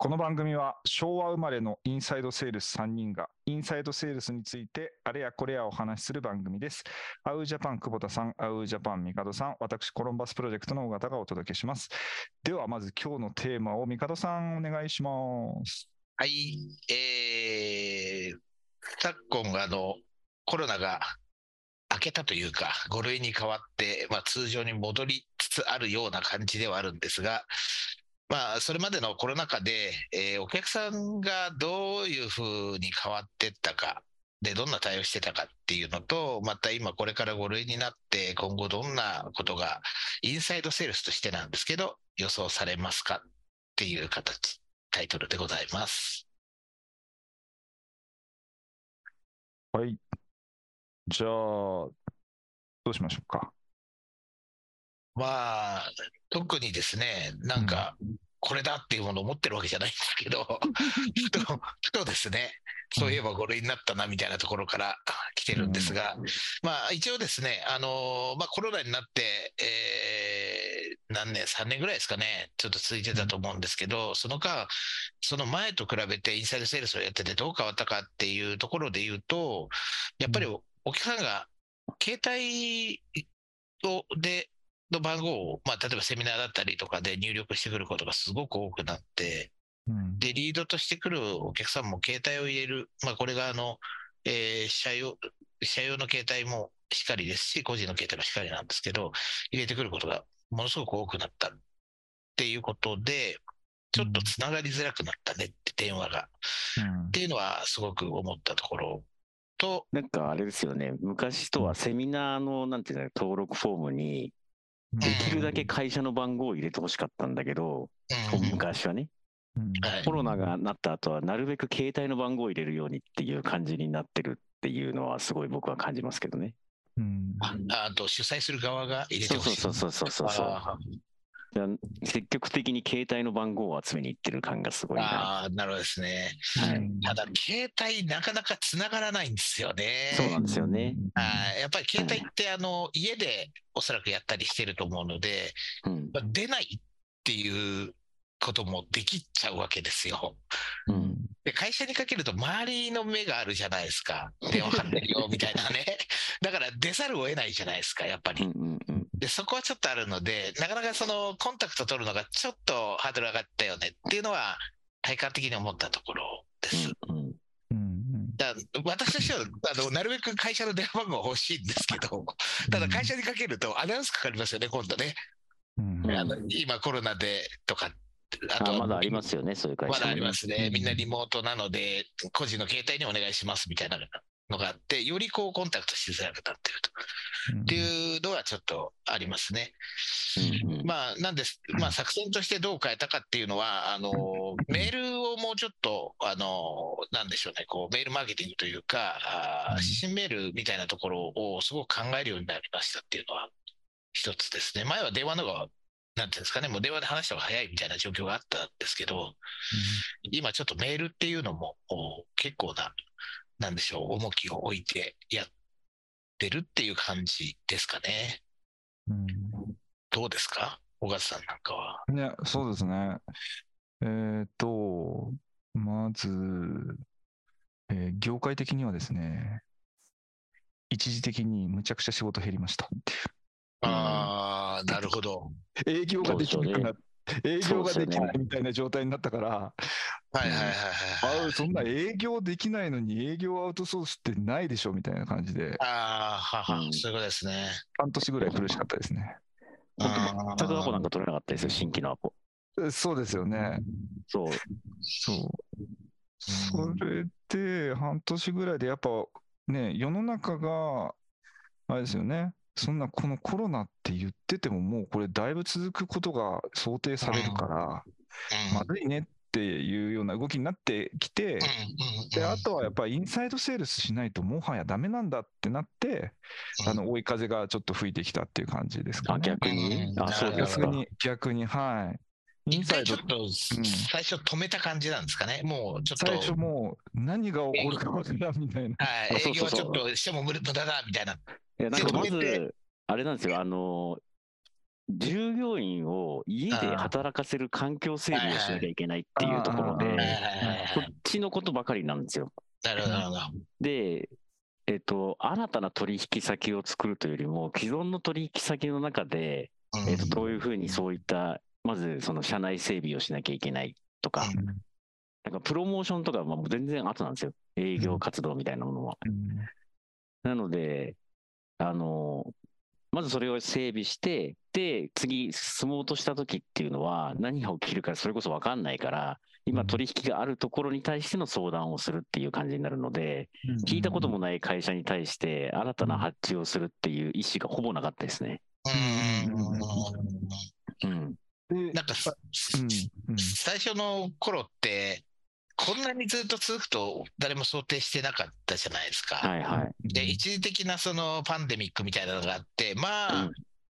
この番組は昭和生まれのインサイドセールス3人がインサイドセールスについてあれやこれやお話しする番組です。アウージャパン久保田さん、アウージャパン帝さん、私コロンバスプロジェクトの尾形がお届けします。ではまず今日のテーマを帝さんお願いします。はい、えー、昨今、あの、コロナが明けたというか、5類に変わって、まあ、通常に戻りつつあるような感じではあるんですが、まあ、それまでのコロナ禍で、えーお客さんがどういうふうに変わっていったか、で、どんな対応してたかっていうのと、また今これから5類になって、今後どんなことが、インサイドセールスとしてなんですけど、予想されますかっていう形、タイトルでございます。はい。じゃあ、どうしましょうか。まあ、特にですね、なんか、これだっていうものを持ってるわけじゃないんですけど、ふと、ふとですね、そういえば5類になったなみたいなところから来てるんですが、まあ一応ですね、あのまあコロナになって、えー何年、3年ぐらいですかね、ちょっと続いてたと思うんですけど、その間、その前と比べてインサイドセールスをやっててどう変わったかっていうところで言うと、やっぱりおお客さんが携帯をでの番号を、まあ、例えばセミナーだったりとかで入力してくることがすごく多くなって、うん。で、リードとしてくるお客さんも携帯を入れる、まあ、これがあの、えー社用、社用の携帯もしっかりですし、個人の携帯もしっかりなんですけど、入れてくることがものすごく多くなったっていうことで、ちょっとつながりづらくなったねって電話が。うんっていうのはすごく思ったところと、なんかあれですよね、昔とはセミナーの、なんていうの、登録フォームに、できるだけ会社の番号を入れてほしかったんだけど、うん昔はね、うんはいコロナがなった後は、なるべく携帯の番号を入れるようにっていう感じになってるっていうのは、すごい僕は感じますけどね。うんああと主催する側が入れてほしい。そうそうそうそうそうそう。積極的に携帯の番号を集めに行ってる感がすごいな。あー、なるほどですね。はいただ、携帯なかなか繋がらないんですよね。そうなんですよね。はいやっぱり携帯って、あの、家でおそらくやったりしてると思うので、うん。まあ出ないっていうこともできちゃうわけですよ。うん。で、会社にかけると周りの目があるじゃないですか。電話かかってるよ、みたいなね。だから出ざるを得ないじゃないですか、やっぱり。うんうんうん。で、そこはちょっとあるので、なかなかそのコンタクト取るのがちょっとハードル上がったよねっていうのは、体感的に思ったところです。うんうんうんうんだ私としてはあの、なるべく会社の電話番号欲しいんですけど、ただ会社にかけるとアナウンスかかりますよね、今度ね。うんうんあの今コロナでとか、あとあまだありますよね、そういう会社。まだありますね。みんなリモートなので、個人の携帯にお願いしますみたいなのがあって、よりこうコンタクトしづらくなってると。っていうのはちょっとありますね。うんうん。まあ、なんです、まあ、作戦としてどう変えたかっていうのは、あの、メールをもうちょっと、あの、なんでしょうね、こう、メールマーケティングというか、あうん。ー新メールみたいなところをすごく考えるようになりましたっていうのは、一つですね。前は電話の方が、なんていうんですかね、もう電話で話した方が早いみたいな状況があったんですけど、今ちょっとメールっていうのも、お結構な、なんでしょう、重きを置いてやってるっていう感じですかね。うんどうですか？小勝さんなんかは。ね、そうですね。えーっと、まず、えー業界的にはですね、一時的にむちゃくちゃ仕事減りましたっていう。ああ、なるほど。営業ができなくなっ営業ができないみたいな状態になったから、はいはいはいはいそんな営業できないのに営業アウトソースってないでしょみたいな感じで、ああ、はは、うんそういうことですね。半年ぐらい苦しかったですね。あ全くアポなんか取れなかったですよ、新規のアポ。えそうですよね。そう。そう。それで、半年ぐらいで、やっぱね、世の中が、あれですよね、そんなこのコロナって言ってても、もうこれ、だいぶ続くことが想定されるから、うんまずいねっていうような動きになってきて、うんうんであとはやっぱりインサイドセールスしないと、もはやダメなんだってなって、あの追い風がちょっと吹いてきたっていう感じですかあ、ね。逆にうんあ、そうですか。逆に、逆に、はい。イン一サイド回ちょっと、最初止めた感じなんですかね。もうちょっと。最初もう何が起こるかわからんみたいな。はい、営業はちょっとしても無駄だみたいな。いや、なんかまず、あれなんですよ、あの、従業員を家で働かせる環境整備をしなきゃいけないっていうところで、あーはいはいはいはいそっちのことばかりなんですよ。なるほど、なるほど。で、えっと、新たな取引先を作るというよりも、既存の取引先の中で、うんえっと、どういうふうにそういった、まずその社内整備をしなきゃいけないとか、うんなんかプロモーションとかはもう全然後なんですよ。営業活動みたいなものは。なので、あの、まずそれを整備して、で、次進もうとした時っていうのは、何が起きるかそれこそ分かんないから、今取引があるところに対しての相談をするっていう感じになるので、聞いたこともない会社に対して新たな発注をするっていう意思がほぼなかったですね。うんうんうんうんうん。でなんか、うん。うん。最初の頃って、こんなにずっと続くと誰も想定してなかったじゃないですか。はいはい。で、一時的なそのパンデミックみたいなのがあって、まあ、うん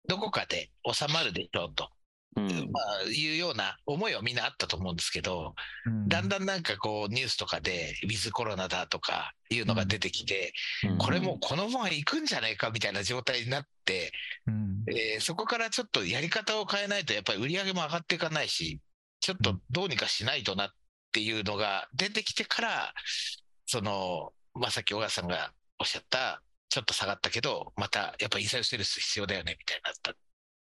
どこかで収まるでしょうと、うん。まあ、いうような思いはみんなあったと思うんですけど、うんだんだんなんかこうニュースとかで、ウィズコロナだとかいうのが出てきて、うんこれもうこのまま行くんじゃないかみたいな状態になって、うんえーそこからちょっとやり方を変えないと、やっぱり売り上げも上がっていかないし、ちょっとどうにかしないとなっていうのが出てきてから、その、まあ、さっき小川さんがおっしゃった、ちょっと下がったけど、またやっぱインサイドセールス必要だよねみたいになったっ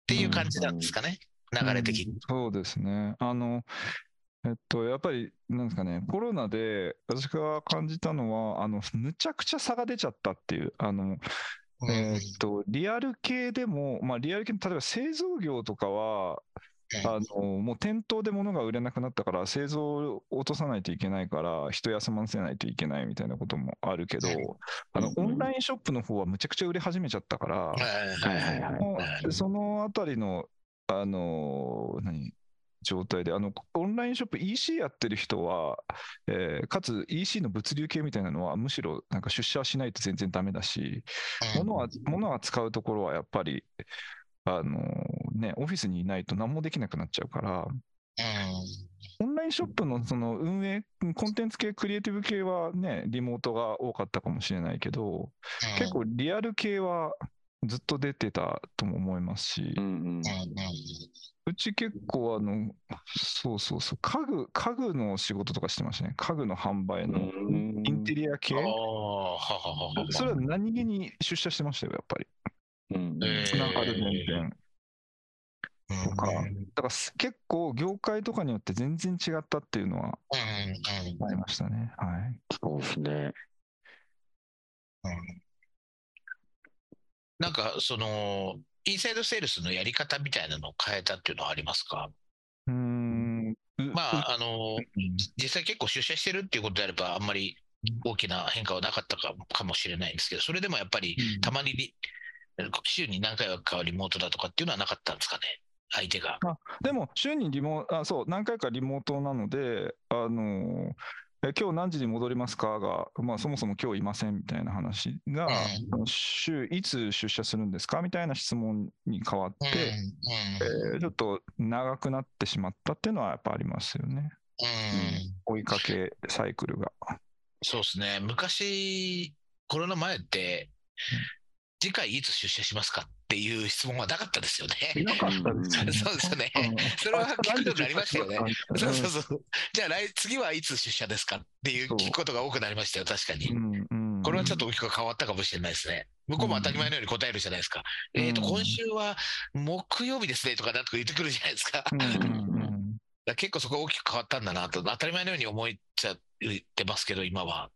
ていう感じなんですかね、流れ的に。そうですね。あの、えっと、やっぱり、なんですかね、コロナで私が感じたのは、あの、むちゃくちゃ差が出ちゃったっていう、あの、えーっと、リアル系でも、まあ、リアル系、例えば製造業とかは、あの、もう店頭で物が売れなくなったから、製造を落とさないといけないから、人休ませないといけないみたいなこともあるけど、あの、うんオンラインショップの方はむちゃくちゃ売れ始めちゃったから、そのあたりの、あのー何、状態で、あの、オンラインショップ EC やってる人は、えーかつ EC の物流系みたいなのは、むしろなんか出社しないと全然ダメだし、物は、物は使うところはやっぱり、あのーね、オフィスにいないと何もできなくなっちゃうから、オンラインショップのその運営、コンテンツ系、クリエイティブ系はね、リモートが多かったかもしれないけど、結構リアル系はずっと出てたとも思いますし、うち結構あの、そうそうそう、家具、家具の仕事とかしてましたね。家具の販売のうんインテリア系。それは何気に出社してましたよ、やっぱり。うんえーなんかある全然。うんとかだからす結構業界とかによって全然違ったっていうのはありましたね。はい。そうですね。うんなんかそのインサイドセールスのやり方みたいなのを変えたっていうのはありますか？うーん。うまああのうん実際結構出社してるっていうことであればあんまり大きな変化はなかったかかもしれないんですけどそれでもやっぱりうんたまにリ週に何回かはリモートだとかっていうのはなかったんですかね？相手が。でも、週にリモあ、そう、何回かリモートなので、あのえ今日何時に戻りますか？が、まあ、そもそも今日いませんみたいな話が、週いつ出社するんですか？みたいな質問に変わって、えーちょっと長くなってしまったっていうのはやっぱありますよね。うん追いかけサイクルが。そうですね。昔コロナ前って次回いつ出社しますかっていう質問はなかったですよね。なかったですよね。そうですよねうんそれは聞くようになりましたよねうんそうそうそう。じゃあ来、次はいつ出社ですかっていう聞くことが多くなりましたよ、確かに。うんうんこれはちょっと大きく変わったかもしれないですね。向こうも当たり前のように答えるじゃないですか。うんえっと、今週は木曜日ですねとかなんとか言ってくるじゃないですか。だか結構そこが大きく変わったんだなと、当たり前のように思っちゃってますけど、今は。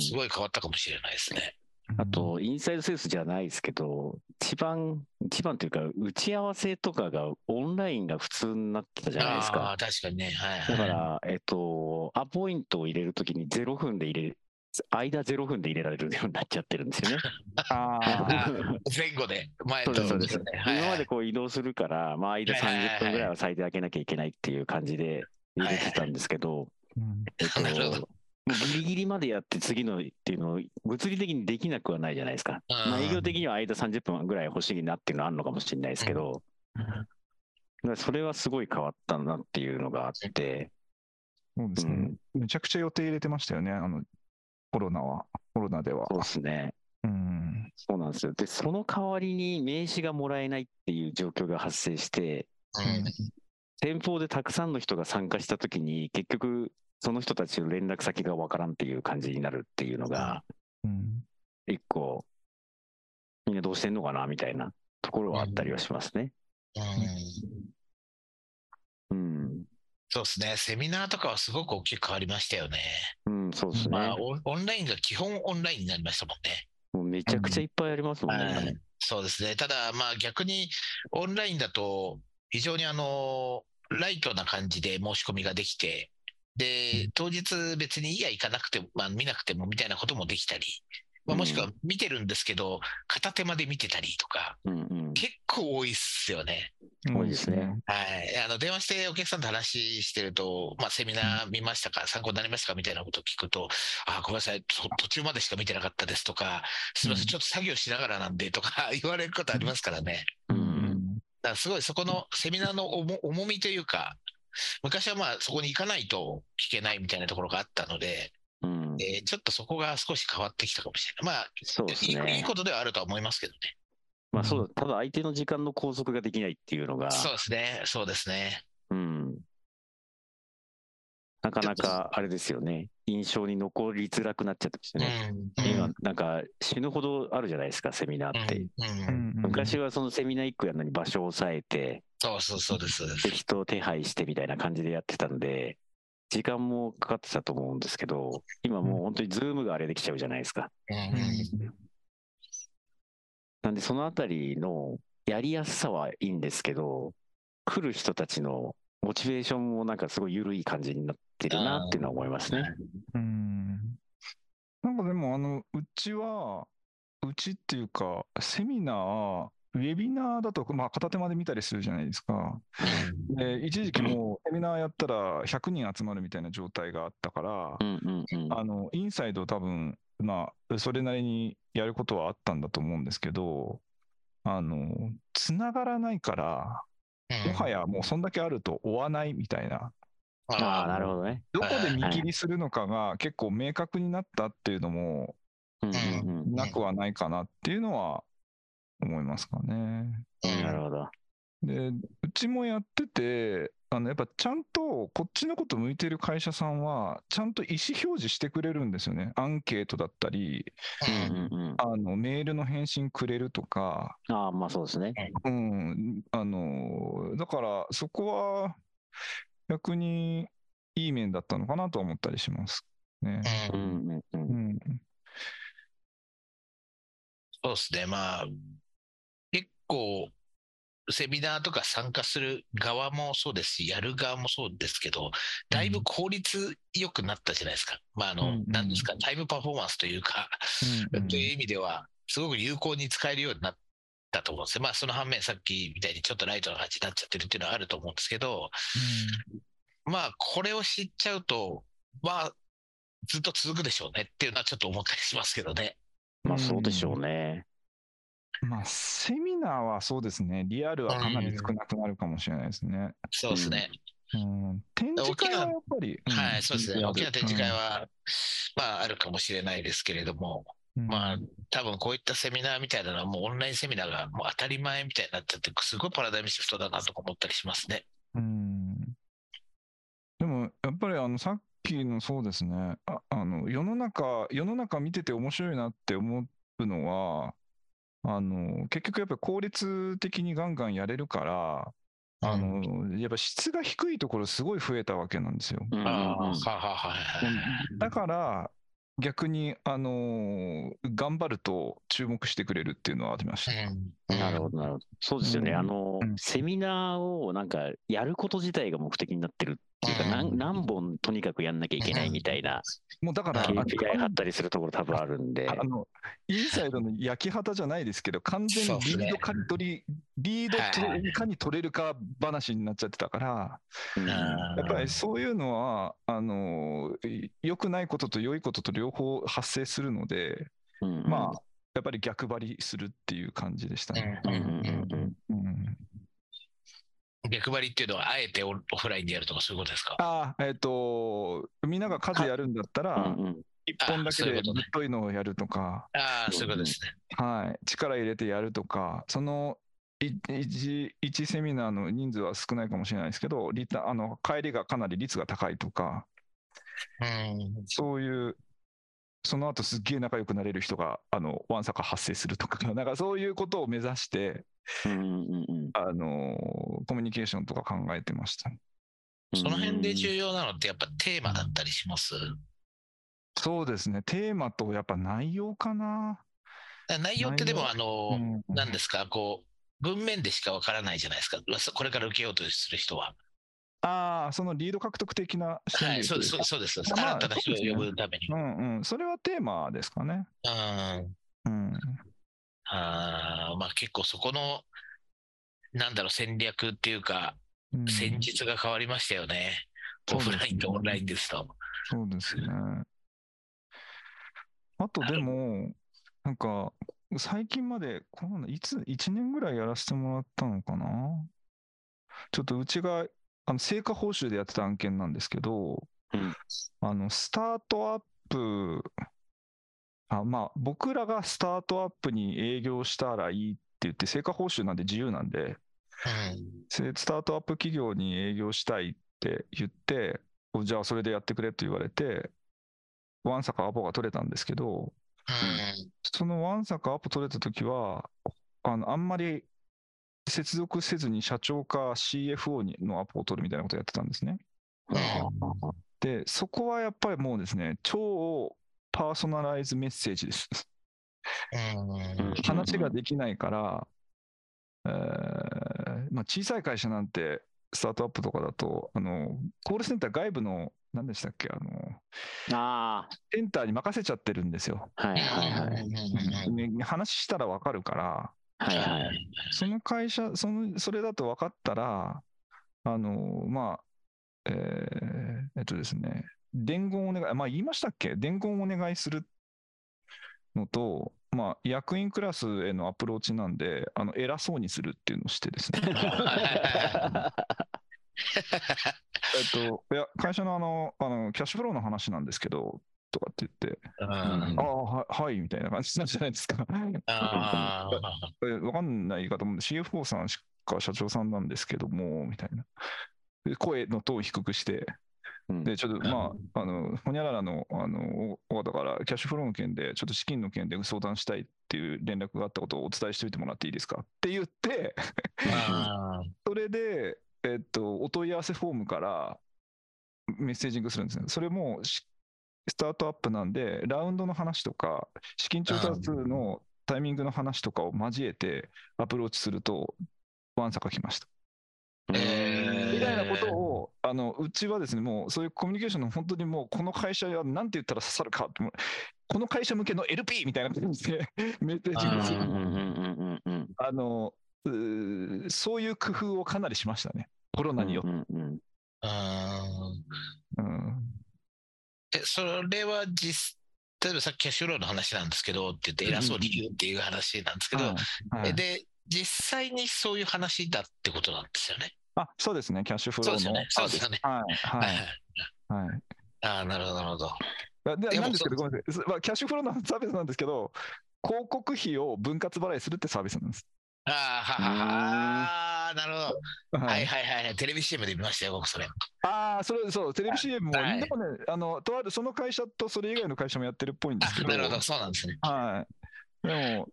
すごい変わったかもしれないですね。あと、インサイドセールスじゃないですけど、一番、一番というか、打ち合わせとかがオンラインが普通になってたじゃないですあかあ。確かにね。はい、はい。だから、えっと、アポイントを入れるときに0分で入れる、間0分で入れられるようになっちゃってるんですよね。あー 前後で、前とそうです、そうです。ねはいはい今までこう移動するから、まあ、間はいはいはいはい30分ぐらいは最低開けなきゃいけないっていう感じで入れてたんですけど、うんえっと、なるほどもうギリギリまでやって次のっていうのを物理的にできなくはないじゃないですか。まあ、営業的には間30分ぐらい欲しいなっていうのはあるのかもしれないですけど、だからそれはすごい変わったなっていうのがあって、そうですねうん。めちゃくちゃ予定入れてましたよね、あの、コロナは、コロナでは。そうですね。うん。そうなんですよ。で、その代わりに名刺がもらえないっていう状況が発生して、うん先方でたくさんの人が参加したときに、結局、その人たちの連絡先がわからんっていう感じになるっていうのが、うん一個、みんなどうしてんのかなみたいなところはあったりはしますね。うんうん。そうですね。セミナーとかはすごく大きく変わりましたよね。うん、そうですね。まあ、オンオンラインが基本オンラインになりましたもんね。もうめちゃくちゃいっぱいありますもんね。はいそうですね。ただ、まあ逆にオンラインだと、非常にあの、ライトな感じで申し込みができて、で、当日別にいいや行かなくても、まあ見なくてもみたいなこともできたり、まあ、もしくは見てるんですけど、片手まで見てたりとか、うんうん。結構多いっすよね。多いですね。はい。あの、電話してお客さんと話してると、まあ、セミナー見ましたか、参考になりましたかみたいなことを聞くと、あ、ごめんなさい、と途中までしか見てなかったですとか、すみません、うんちょっと作業しながらなんでとか 言われることありますからね。ううんんだからすごいそこのセミナーの重重みというか、昔はまあそこに行かないと聞けないみたいなところがあったので、うん。えーちょっとそこが少し変わってきたかもしれない。まあ、そうですいいい。ことではあるとは思いますけどね。まあそうだ、ただ相手の時間の拘束ができないっていうのが、そうですね、そうですね。うん。なかなかあれですよね。印象に残りづらくなっちゃってますね。うん今、なんか死ぬほどあるじゃないですか、セミナーって。うんうん昔はそのセミナー1個やるのに場所を抑えて、そうそうそうです。人を手配してみたいな感じでやってたんで、時間もかかってたと思うんですけど、今もう本当にズームがあれできちゃうじゃないですか。うんうんなんでそのあたりのやりやすさはいいんですけど、来る人たちのモチベーションもなんかすごい緩い感じになってるなっていうのは思いますね。うんなんかでも、あの、うちは、うちっていうか、セミナー、ウェビナーだと、まあ、片手まで見たりするじゃないですか。で、一時期もう、セミナーやったら100人集まるみたいな状態があったからう、んうんうん。あの、インサイド多分、まあ、それなりにやることはあったんだと思うんですけど、あの、つながらないから、もはやもうそんだけあると追わないみたいな、ああ、なるほどね。どこで見切りするのかが結構明確になったっていうのも。なくはないかなっていうのは思いますかね。うんなるほど。で、うちもやってて、あのやっぱちゃんとこっちのこと向いてる会社さんは、ちゃんと意思表示してくれるんですよね。アンケートだったり、うんうんうん。あのメールの返信くれるとか、ああ、まあそうですね。うん、あの、だからそこは逆にいい面だったのかなとは思ったりしますね。ううんんうんう。うんん。そうですね、まあ、結構、セミナーとか参加する側もそうですし、やる側もそうですけど、だいぶ効率良くなったじゃないですか。まあ、あのうんうん、なんですか、タイムパフォーマンスというか、うんという意味では、すごく有効に使えるようになったと思うんですよ。まあ、その反面、さっきみたいにちょっとライトな感じになっちゃってるっていうのはあると思うんですけど、まあ、これを知っちゃうと、まあ、ずっと続くでしょうねっていうのはちょっと思ったりしますけどね。まあそうでしょうね。まあ、セミナーはそうですね、リアルはかなり少なくなるかもしれないですね。そうですね。うん、展示会はやっぱり、うんはい、そうですね。大きな展示会うんは、まあ、あるかもしれないですけれども、うんまあ、多分こういったセミナーみたいなのは、もうオンラインセミナーがもう当たり前みたいになっちゃって、すごいパラダイムシフトだなとか思ったりしますね。うんでも、やっぱりあのさっきのそうですねああの世の中、世の中見てて面白いなって思うのは、あの結局やっぱり効率的にガンガンやれるから、あのやっぱ質が低いところすごい増えたわけなんですよ。だから逆に、あの頑張ると注目してくれるっていうのはありました。なるほど、なるほど。そうですよね。うんあのうん、セミナーをなんかやること自体が目的になってるっていうか、うん何何本とにかくやんなきゃいけないみたいなもうだから、あ KPI 貼ったりするところ多分あるんで。あのインサイドの焼き旗じゃないですけど、完全にリード刈り取り、リードとはいいかに取れるか話になっちゃってたから、うん。やっぱりそういうのは、あのい良くないことと良いことと両方発生するので、うんまあ、やっぱり逆張りするっていう感じでしたね。うんうんうん。うん逆張りっていうのは、あえてオオフラインでやるとかそういうことですか？ああ、えっ、と、みんなが数やるんだったら、一本だけでぶっといのをやるとか、ああ、そういうことですね。はい、力入れてやるとか、そのい一一セミナーの人数は少ないかもしれないですけど、リタあの帰りがかなり率が高いとか、うん。そういう、その後すっげえ仲良くなれる人が、あの、わんさか発生するとか、なんかそういうことを目指して、うんうんうんあの、コミュニケーションとか考えてました。うん。その辺で重要なのってやっぱテーマだったりします？そうですね、テーマとやっぱ内容かな。内容ってでも、あの、うん何ですか、こう、文面でしかわからないじゃないですか。これから受けようとする人は。ああ、そのリード獲得的な視点はい、そううそうそうです。まあ新たな人を呼ぶために。うんうん、それはテーマですかね。うん。うん。あーまあ結構そこの、なんだろう、戦略っていうか、うん戦術が変わりましたよね。オフラインとオンラインですと。そうですね。あとでも、なんか、最近まで、このいつ、1年ぐらいやらせてもらったのかな？ちょっとうちが、あの、成果報酬でやってた案件なんですけど、うんあの、スタートアップ、あ、まあ、僕らがスタートアップに営業したらいいって言って、成果報酬なんで自由なんで、せスタートアップ企業に営業したいって言って、おじゃあそれでやってくれと言われて、ワンサかアポが取れたんですけど、うん。そのワンサかアポ取れたときは、あのあんまり接続せずに社長か CFO にのアポを取るみたいなことをやってたんですね。で、そこはやっぱりもうですね、超パーソナライズメッセージです。うん。話ができないから、えーまあ、小さい会社なんて、スタートアップとかだと、あのコールセンター外部の、何でしたっけ、あのあセンターに任せちゃってるんですよ。あ、はいはいはい。ね話したら分かるから、はいはい。その会社、そのそれだと分かったら、あのまあ、えーえっとですね、伝言をお願い、まあ言いましたっけ？伝言をお願いするのと、まあ、役員クラスへのアプローチなんで、あの偉そうにするっていうのをしてですね。えっと、いや、会社のあの、あの、キャッシュフローの話なんですけど、とかって言って、うんああ、ははい、みたいな感じなんじゃないですか。あ えわかんない方も、CFO さんしか社長さんなんですけども、みたいな。で声のトーン低くして、うんで、ちょっと、まあ、あの、ほにゃららの、あの、お方から、キャッシュフローの件で、ちょっと資金の件で相談したいっていう連絡があったことをお伝えしておいてもらっていいですかって言って、あ それで、えっと、お問い合わせフォームからメッセージングするんですね。それもしスタートアップなんで、ラウンドの話とか、資金調達のタイミングの話とかを交えてアプローチすると、ワンサカ来ました。えー。みたいなことを、あのうちはですね、もうそういうコミュニケーションの本当にもう、この会社はなんて言ったら刺さるかって、この会社向けの LP みたいな感じで メッセージングするうんうんうんうんうん。あのうーそういう工夫をかなりしましたね、コロナによって。うんうんうん。うんうんえ、それは実、例えばさっきキャッシュフローの話なんですけどって言って偉そうに言うっていう話なんですけど、はいはいえで、実際にそういう話だってことなんですよね？あそうですね、キャッシュフローの。そうですよね。そうですよね。はいはいはい。ああ、なるほど、なるほど。あでなんですけど、ごめんなさい、すまあ、キャッシュフローのサービスなんですけど、広告費を分割払いするってサービスなんです。ああ、はははあーなるほど。ははいはいはいはい。テレビ CM で見ましたよ、僕それ。ああ、それ、そう、テレビ CM も、はいでもね、あの、とあるその会社とそれ以外の会社もやってるっぽいんですけど、あなるほど、そうなんですね。はい。でも、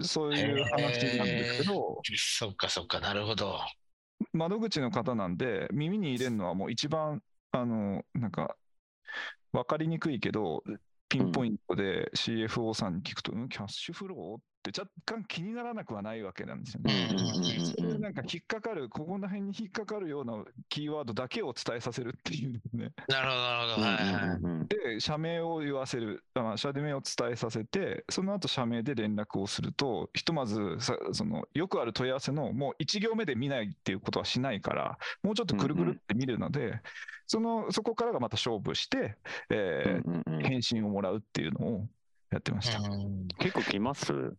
そういう話なんですけど、そっかそっか、なるほど。窓口の方なんで、耳に入れるのはもう一番、あの、なんか、分かりにくいけど、ピンポイントで CFO さんに聞くと、うんキャッシュフロー？って若干気にならなくはないわけなんですよね。うんそれでなんか引っかかる、ここら辺に引っかかるようなキーワードだけを伝えさせるっていうね。なるほど、なるほど。で、社名を言わせる、あ社名を伝えさせて、その後社名で連絡をすると、ひとまずさその、よくある問い合わせの、もう1行目で見ないっていうことはしないから、もうちょっとくるくるって見るので、そのそこからがまた勝負して、返信をもらうっていうのをやってました。うん結構来ます？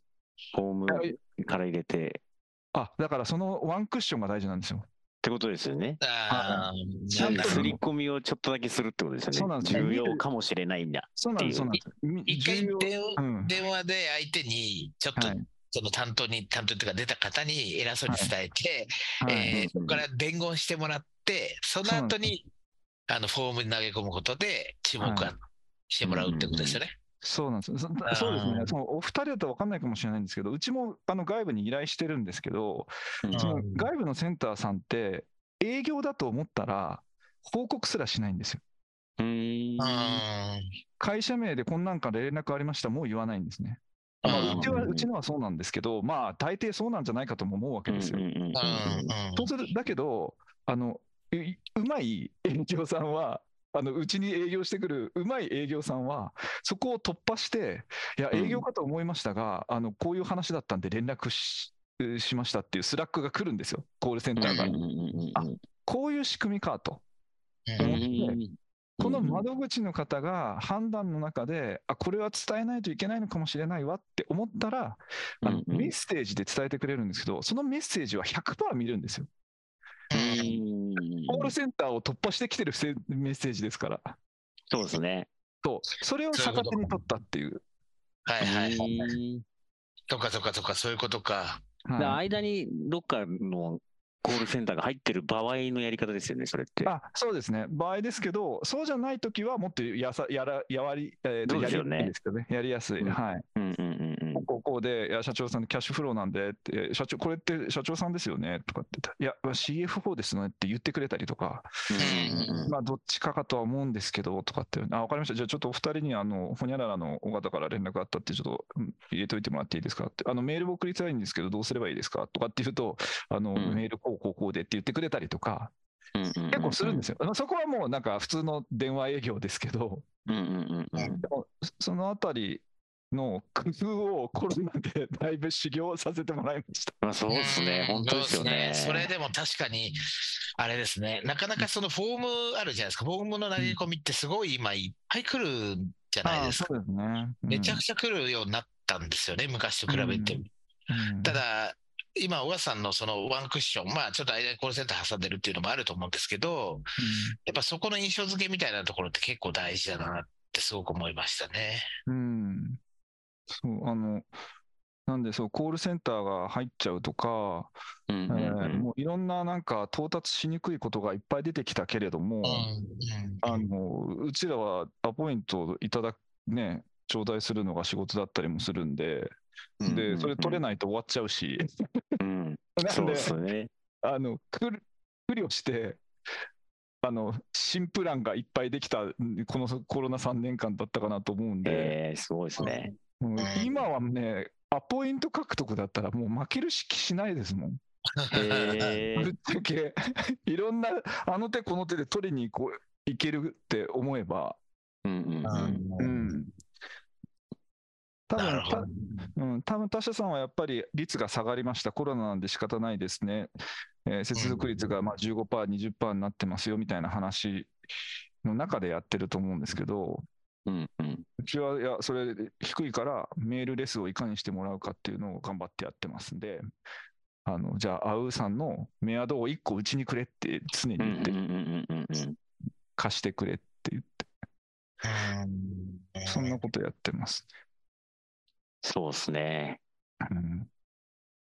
フォームから入れて。あだからそのワンクッションが大事なんですよ。ってことですよね。あちゃんと刷り込みをちょっとだけするってことですよね。そうなんですよ重要かもしれないんだ。そうなんです、そうなんです。み一回電うん電話で相手に、ちょっと、はいその担当に、担当っていうか出た方に偉そうに伝えて、はいえーそこから伝言してもらって、その後に、あの、フォームに投げ込むことで注目はいしてもらうってことですよね。そうなんです。そそうですね。そのお二人だと分かんないかもしれないんですけど、うちもあの外部に依頼してるんですけど、うんそのうん外部のセンターさんって、営業だと思ったら、報告すらしないんですよ。会社名でこんなんから連絡ありました、もう言わないんですね。まあ、うちはうちのはそうなんですけど、まあ、大抵そうなんじゃないかとも思うわけですよ。うんうんうんうんうんそうするだけど、あのううまい営業さんは、あのうちに営業してくるうまい営業さんは、そこを突破して、いや、うん営業かと思いましたが、あのこういう話だったんで連絡ししましたっていうスラックが来るんですよ、コールセンターから。うんうんうんうんあこういう仕組みかと。うん思ってうんこの窓口の方が判断の中で、あこれは伝えないといけないのかもしれないわって思ったら、あのうんうんメッセージで伝えてくれるんですけど、そのメッセージは100%見るんですよ。うんコールセンターを突破してきてるせメッセージですから。そうですね。と、それを逆手に取ったっていう。はいはい。うんとかとかとか、そういうことか。間にどっかのコールセンターが入ってる場合のやり方ですよね、それって。あそうですね、場合ですけど、そうじゃないときは、もっとやさやらやわり、えやりやすいですけどね、やりやすい。うんはい。うんうんうんうんこうこうで、いや、社長さんのキャッシュフローなんでって、社長、これって社長さんですよね？とかって言ったら、いや、CFO ですねって言ってくれたりとか、まあ、どっちかかとは思うんですけど、とかって、あ、わかりました。じゃあ、ちょっとお二人に、あの、ほにゃららの尾形から連絡あったって、ちょっとうん入れといてもらっていいですかって、あの、メール送りたいんですけど、どうすればいいですか？とかって言うと、あの、うん。メールこうこうこうでって言ってくれたりとか、結構するんですよ。そこはもうなんか普通の電話営業ですけど、でもそそのあたりの工夫をコロナでだいぶ修行させてもらいました。まあそうですね、うん本当ですよね。それでも確かに、あれですね、なかなかそのフォームあるじゃないですか、フォームの投げ込みってすごい今いっぱい来るんじゃないですか。そうですね。めちゃくちゃ来るようになったんですよね、昔と比べて。うんただ、今、小川さんのそのワンクッション、まあちょっと間にコールセンター挟んでるっていうのもあると思うんですけど、やっぱそこの印象付けみたいなところって結構大事だなってすごく思いましたね。うん。そう、あの、なんでそう、コールセンターが入っちゃうとか、うんうんえーうんもういろんななんか到達しにくいことがいっぱい出てきたけれども、うんあのうちらはアポイントいただくね、頂戴するのが仕事だったりもするんで、うんで、それ取れい。ないと終わっちゃうし、うん、なんでそうね。あの、苦慮して、あの、新プランがいっぱいできた、このコロナ3年間だったかなと思うんで、えー、すごいですね。うん今はね、アポイント獲得だったらもう負けるし気しないですもん。えぶっちゃけ、いろんな、あの手この手で取りにこういけるって思えば、ー、うんうんうん。うん。多分うん、多分他社さんはやっぱり率が下がりました、コロナなんで仕方ないですね、えー接続率がまあ15%、20%になってますよみたいな話の中でやってると思うんですけど、うんうん。うちは、いや、それ低いからメールレスをいかにしてもらうかっていうのを頑張ってやってますんで、あのじゃあ、アウーさんのメアドを1個うちにくれって常にうん言って、うんうんうんうんうん。貸してくれって言って、うんそんなことやってます。そうですね。うん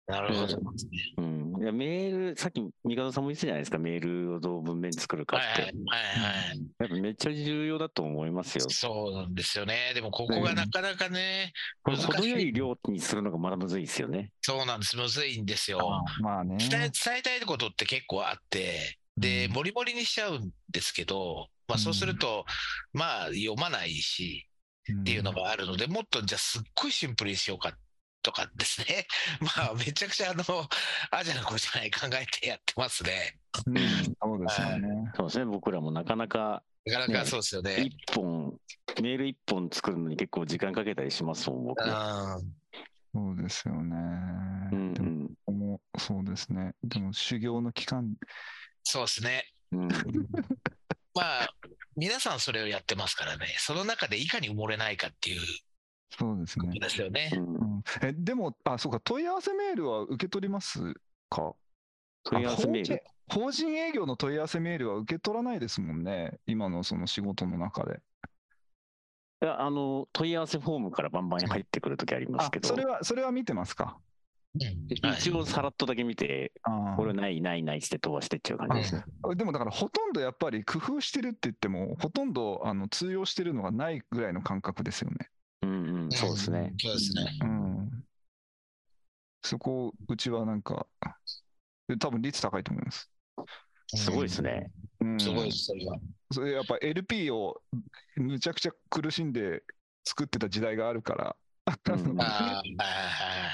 なるほど。うん。いやメール、さっき、三門さんも言ってたじゃないですか、メールをどう文面作るかって。はいはいはいはい。やっぱめっちゃ重要だと思いますよ。そうなんですよね。でもここがなかなかね、難しい程よい量にするのがまだむずいですよね。そうなんです。むずいんですよ。まあね。伝え伝えたいことって結構あって、で、うんもりもりにしちゃうんですけど、まあそうすると、まあ読まないしっていうのがあるので、もっとじゃあすっごいシンプルにしようかとかですね。まあめちゃくちゃあの、アジアのことじゃない考えてやってますね。うんそうですよね。そうですね、僕らもなかなかなかなかそうですよね。一本、メール一本作るのに結構時間かけたりしますもん、僕。うんそうですよね。うんでももうそうですね。でも修行の期間、そうですね。うん。まあ、皆さんそれをやってますからね、その中でいかに埋もれないかっていうそうですね。ですよね。うんうんえでも、あ、そうか、問い合わせメールは受け取りますか？問い合わせメール？法人営業の問い合わせメールは受け取らないですもんね、今のその仕事の中で。いや、あの、問い合わせフォームからバンバン入ってくるときありまあすけど、それは、それは見てますか？一応さらっとだけ見て、あこれないないないって飛ばしてっちゃう感じですね。あでもだからほとんどやっぱり工夫してるって言っても、ほとんどあの通用してるのがないぐらいの感覚ですよね。うんうん、そうですね。そうですね。うん。そこ、うちはなんか、で多分率高いと思います。すごいですね。うん、すごいです、それは。それやっぱ LP をむちゃくちゃ苦しんで作ってた時代があるから。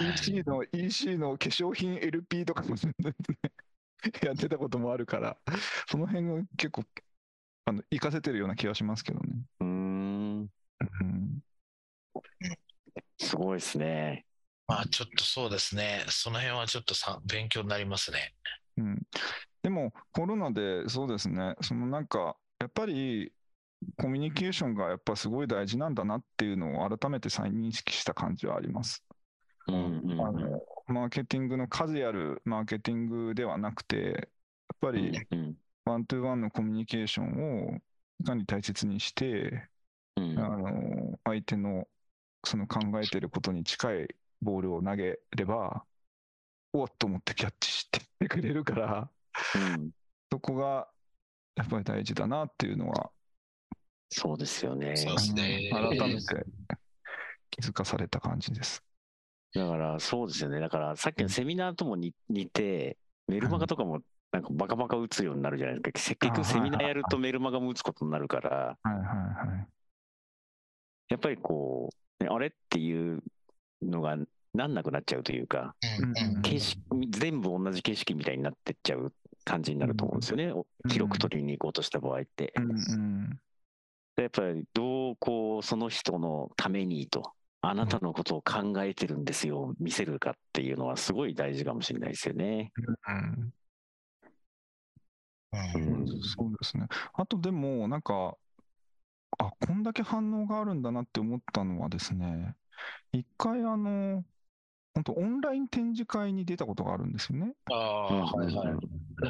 EC の EC の化粧品 LP とかも全然ねやってたこともあるから、その辺が結構あの活かせてるような気がしますけどね。うーん、うんすごいですね。まあちょっとそうですね。その辺はちょっとさ勉強になりますね。うん、でもコロナでそうですね、そのなんかやっぱりコミュニケーションがやっぱすごい大事なんだなっていうのを改めて再認識した感じはあります。うんうんあのマーケティングの数やるマーケティングではなくて、やっぱりうん。ワントゥーワンのコミュニケーションをいかに大切にして、うん。あの相手のその考えてることに近いボールを投げれば、おっと思ってキャッチしてくれるから、うんそこがやっぱり大事だなっていうのは、そうですよね。改めて気づかされた感じです。だからそうですよね。だからさっきのセミナーとも似似て、メルマガとかもなんかバカバカ打つようになるじゃないですか。せ結あ局セミナーやるとメルマガも打つことになるから、はいはいはい。やっぱりこう、ねあれっていうのがなんなくなっちゃうというか、景色全部同じ景色みたいになってっちゃう感じになると思うんですよね。お記録取りに行こうとした場合って。やっぱりどうこうその人のためにと、あなたのことを考えてるんですよ、見せるかっていうのはすごい大事かもしれないですよね。うんうんうんそうですね。あとでも、なんか、あ、こんだけ反応があるんだなって思ったのはですね、一回、あの、本当オンライン展示会に出たことがあるんですよね。ああ、はいはい。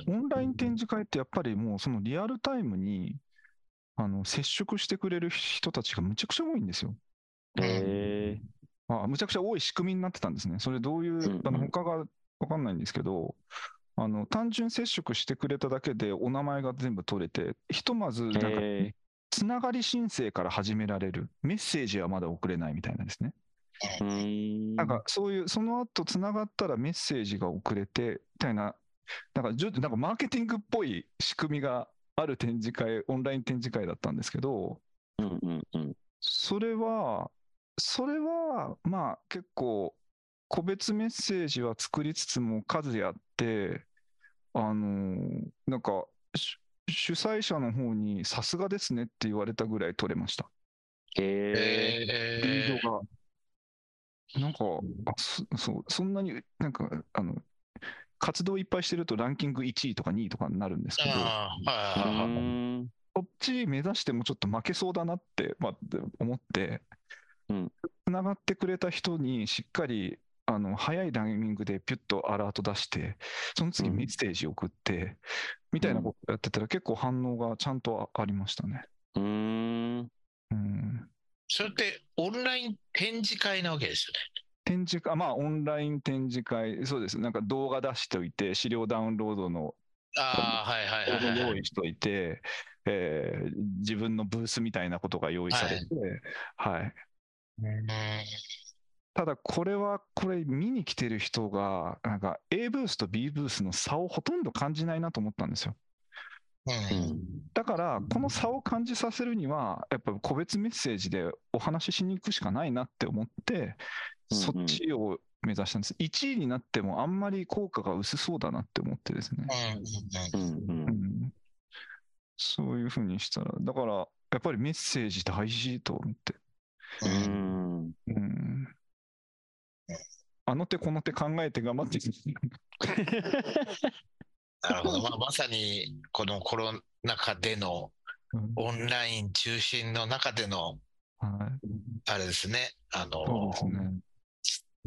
オンライン展示会ってやっぱりもうそのリアルタイムにあの接触してくれる人たちがむちゃくちゃ多いんですよ。へえあむちゃくちゃ多い仕組みになってたんですね。それどういう、うんあの他が分かんないんですけど、あの単純接触してくれただけでお名前が全部取れて、ひとまずなんかへつながり申請から始められる、メッセージはまだ送れないみたいなんですね。うーんなんかそういう、その後つながったらメッセージが送れてみたいな、なんかじゅなんかマーケティングっぽい仕組みがある展示会、オンライン展示会だったんですけど、うんうんうんそれは、それはまあ結構、個別メッセージは作りつつも数やって、あのなんか主主催者の方にさすがですねって言われたぐらい取れました。へええリードが。なんか、あそそう、そんなに、なんか、あの、活動いっぱいしてるとランキング1位とか2位とかになるんですけど、ああ、うはいはいはい。ーんこっち目指してもちょっと負けそうだなって、まあ、思って、うんつながってくれた人にしっかり、あの、早いタイミングでピュッとアラート出して、その次うんメッセージ送って、みたいなことやってたら結構反応がちゃんとありましたね。うーんうん。それってオンライン展示会なわけですよね？展示会、まあ、オンライン展示会、そうです。なんか動画出しておいて、資料ダウンロードのああ、はいはいはいはい。用意しといて、えー自分のブースみたいなことが用意されて、はい。うんただ、これは、これ見に来てる人が、なんか A ブースと B ブースの差をほとんど感じないなと思ったんですよ。だから、この差を感じさせるには、やっぱ個別メッセージでお話ししに行くしかないなって思って、そっちを目指したんです。1位になってもあんまり効果が薄そうだなって思ってですね。うんうんうん。ううん。ん。そういうふうにしたら、だから、やっぱりメッセージ大事と思って。ううんん。うん。あの手この手考えて頑張って なるほど、まあ、まさにこのコロナ禍でのうん。オンライン中心の中でのはい、あれですね、あのね。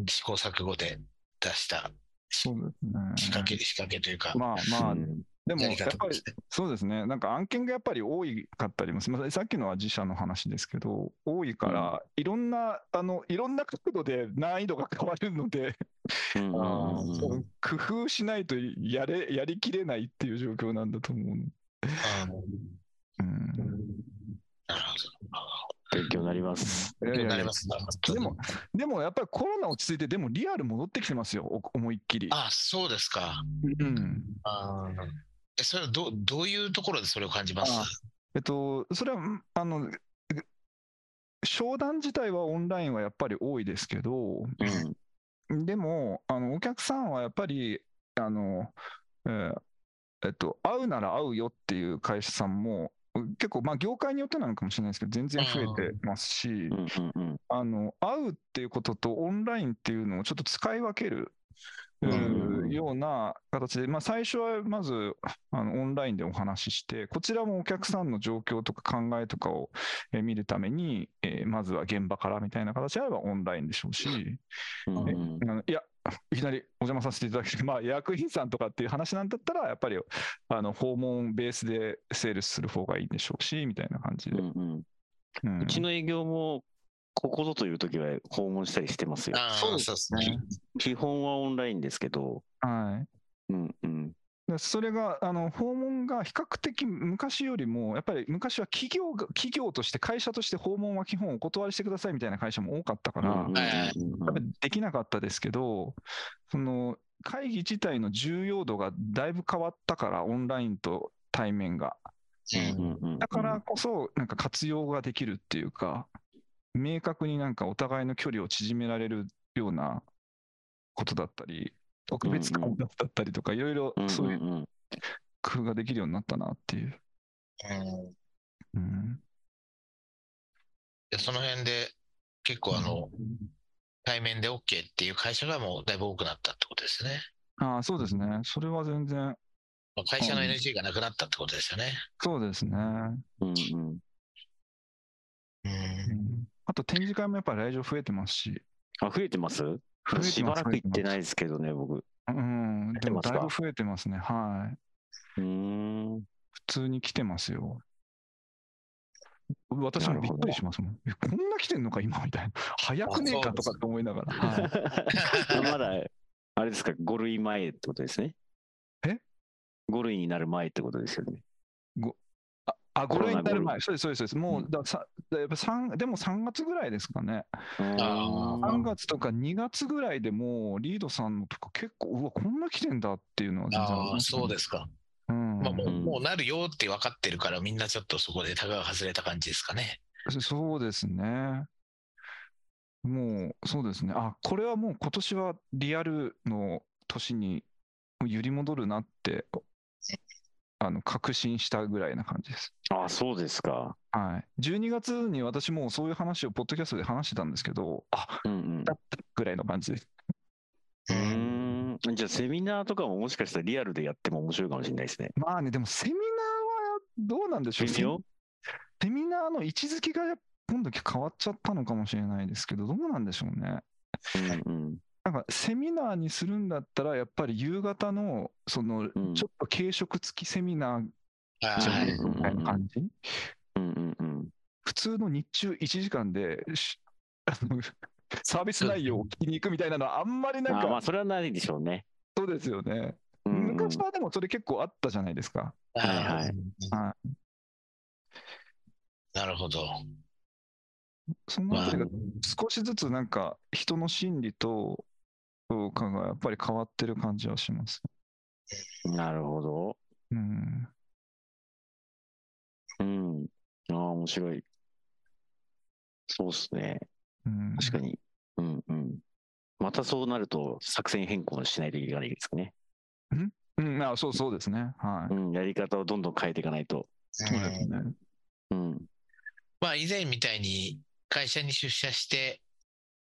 試行錯誤で出したそうですね。仕掛け、仕掛けというか、まあまあ、うんでもやっぱり。そうですね、なんか案件がやっぱり多いかったりもすまあさっきのは自社の話ですけど、多いから、いろんな、あのいろんな角度で難易度が変わるので、うん工夫しないとやれやりきれないっていう状況なんだと思う。の。うん。なるほ勉強になります。でも、でもやっぱりコロナ落ち着いて、でもリアル戻ってきてますよ、お思いっきり。あ、そうですか。うん。あー。えそれはどどういうところでそれを感じます？あえっと、それは、んあの、商談自体はオンラインはやっぱり多いですけど、うんでも、あのお客さんはやっぱり、あの、えーえっと、会うなら会うよっていう会社さんも、結構、まあ、業界によってなのかもしれないですけど、全然増えてますしあの、会うっていうこととオンラインっていうのをちょっと使い分ける。うような形で、まあ、最初はまずあのオンラインでお話しして、こちらもお客さんの状況とか考えとかをえー見るために、えーまずは現場からみたいな形であればオンラインでしょうし、うんいや、いきなりお邪魔させていただきて、まあ、薬品さんとかっていう話なんだったら、やっぱりあの訪問ベースでセールスする方がいいんでしょうし、みたいな感じで。うんうん。うん。うちの営業も、ここぞという時は訪問したりしてますよ。そうですね。基本はオンラインですけど、はい。うんうん。でそれが、あの訪問が比較的昔よりも、やっぱり昔は企業が企業として、会社として訪問は基本お断りしてくださいみたいな会社も多かったから、できなかったですけど、その会議自体の重要度がだいぶ変わったから、オンラインと対面が。うんうんうん。だからこそ、なんか活用ができるっていうか、明確になんかお互いの距離を縮められるようなことだったり、特別感だったりとか、いろいろうんうんそういううん工夫ができるようになったなっていう。うんうんでその辺で結構あの、対面で OK っていう会社がもうだいぶ多くなったってことですね。ああ、そうですね。それは全然、まあ会社のうん NG がなくなったってことですよね。そうですね。うんうんうんうんあと展示会もやっぱり来場増えてますし、あ、増えてます？増えてますしばらく行ってないですけどね、僕。うん、でもだいぶ増えてますね。はい。うーん。普通に来てますよ。私もびっくりしますもん。えこんな来てんのか、今みたいな。早くねえかとかって思いながら。はい まだ、あれですか、5類前ってことですね。え ?5 類になる前ってことですよね。あ、あ、5コロナ類になる前。五そうです、そうですそうです。もう、ださだやっぱ三でも3月ぐらいですかね。あ3月とか2月ぐらいでもう、リードさんのとか結構、うわ、こんな来てんだっていうのは全然あそうですか。うんまあ、もううんもうなるよって分かってるから、みんなちょっとそこでタガが外れた感じですかね。そそうですね。もう、そうですね。あ、これはもう今年はリアルの年に揺り戻るなって、あの、確信したぐらいな感じです。あ、そうですか。はい。12月に私もそういう話をポッドキャストで話してたんですけど、あ、うんうんだったぐらいの感じです。うーん。じゃあ、セミナーとかももしかしたらリアルでやっても面白いかもしれないですね。まあね、でもセミナーはどうなんでしょう。微妙セミナーの位置づけが今度変わっちゃったのかもしれないですけど、どうなんでしょうね。うんうん。なんかセミナーにするんだったら、やっぱり夕方の、その、うんちょっと軽食付きセミナーみたいな感じ、うんうんうん。普通の日中1時間で、しあの サービス内容を聞きに行くみたいなのはあんまりなんあまあ、か、それはないでしょうね。そうですよね。うんうん昔はでもそれ結構あったじゃないですか。あはいはいはなるほど。そのまああたりが少しずつなんか人の心理と、そうかがやっぱり変わってる感じはします。なるほど。うん。うん。ああ、面白い。そうっすね。うん、確かに。うんうん。またそうなると作戦変更しないといけないですかね。うん、あそうそうですね。はい。うん、やり方をどんどん変えていかないと。そうですね。うん。まあ、以前みたいに会社に出社して、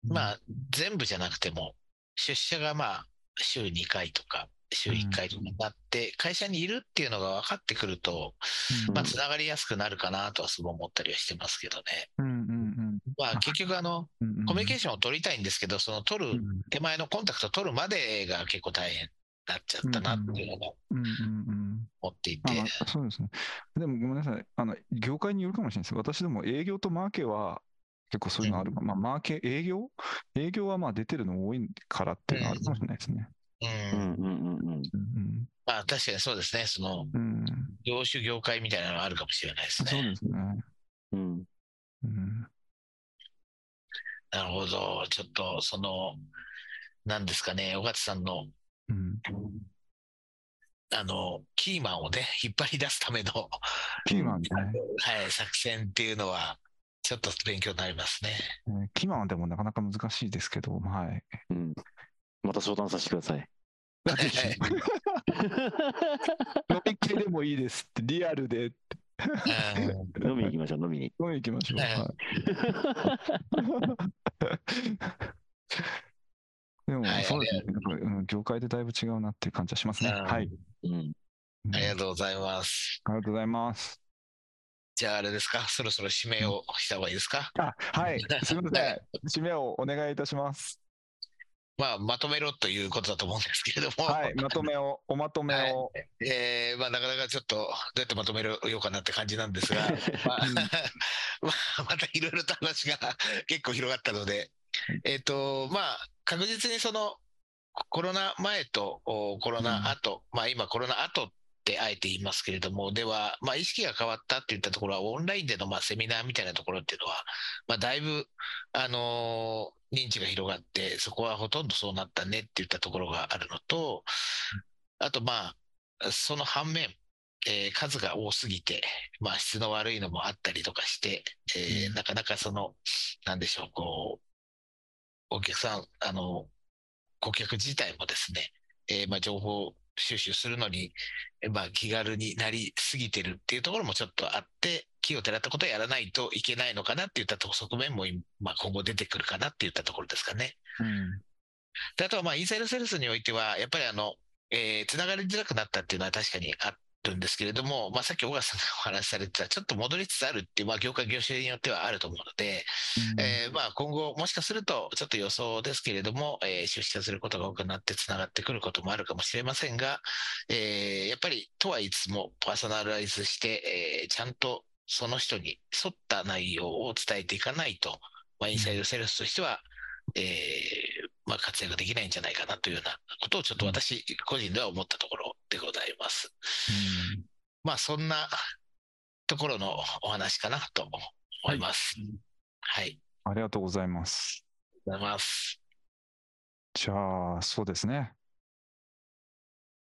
まあ、全部じゃなくても、出社がまあ、週2回とか、週1回とかになって、会社にいるっていうのが分かってくると、まあ、つながりやすくなるかなとはすごい思ったりはしてますけどね。うんうんうんまあ、結局、あの、うんうん。コミュニケーションを取りたいんですけど、その取るうん手前のコンタクトを取るまでが結構大変なっちゃったなっていうのもうんうんうん。思っていあて、まあそうですね。でもごめんなさい。あの、業界によるかもしれないです。私でも営業とマーケは結構そういうのあるか。まあ、マーケ、営業？営業はまあ出てるの多いからっていうのはあるかもしれないですね。うんうんうんうんうん。うんまあ確かにそうですね、その。業種業界みたいなのはあるかもしれないですね。そうですね。うん。うん。なるほど、ちょっとその、なんですかね、尾形さんのうん。あのキーマンをね、引っ張り出すための、キーマンね。はい、作戦っていうのは、ちょっと勉強になりますね。えーキーマンはでもなかなか難しいですけど、はい。うん。また相談させてください。飲み会でもいいですって、リアルで飲みに行きましょう、飲みに。飲み行きましょう。はいはい、でもはい、そうですね、うん。業界でだいぶ違うなっていう感じはしますね。うんはい。うん。うんありがとうございます。ありがとうございます。じゃああれですか、そろそろ締めをした方がいいですか？あ、はい。すみません。締めをお願いいたします。まあ、まとめろということだと思うんですけれども、はい。まとめを、おまとめを。えーまあ、なかなかちょっとどうやってまとめようかなって感じなんですが、まあうん まあ、またいろいろと話が結構広がったので、えっ、と、まあ、確実にそのコロナ前とおコロナ後、まあ今コロナ後ってあえて言いますけれども、では、まあ意識が変わったっていったところは、オンラインでのまあセミナーみたいなところっていうのは、まあだいぶ、あのー認知が広がって、そこはほとんどそうなったねっていったところがあるのと、あとまあ、その反面、えー数が多すぎて、まあ、質の悪いのもあったりとかして、えーうん。なかなかその、なんでしょう、こう、お客さん、あの、顧客自体もですね、えーまあ、情報収集するのに、えーまあ、気軽になりすぎてるっていうところもちょっとあって、気を照らったことをやらないといけないのかなっていったと側面も、まあ、今後出てくるかなっていったところですかね。うん。であとはまあインサイドセールスにおいては、やっぱりあの、えー、つながりづらくなったっていうのは確かにあるんですけれども、まあ、さっき小川さんがお話しされてた、ちょっと戻りつつあるっていう、まあ、業界、業種によってはあると思うので、えーまあ、今後、もしかすると、ちょっと予想ですけれども、えー出社することが多くなってつながってくることもあるかもしれませんが、えーやっぱり、とはいつもパーソナライズして、えーちゃんとその人に沿った内容を伝えていかないと、まあ、インサイドセールスとしては、えーまあ、活躍できないんじゃないかなというようなことをちょっと私個人では思ったところでございます。まあそんなところのお話かなと思います。はい。ありがとうございます。ありがとうございます。じゃあ、そうですね。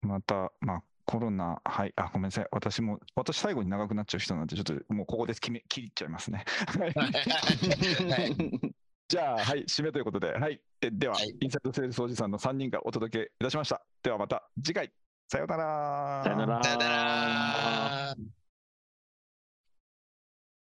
また、まあ、コロナ、はい、あ、ごめんなさい。私も、私最後に長くなっちゃう人なんで、ちょっともうここで決め、切っちゃいますね。はいはい じゃあ、はい、締めということで、はい。ででは、はいインサイドセールスおじさんの3人がお届けいたしました。ではまた次回、さようなら。さよなら。さよなら。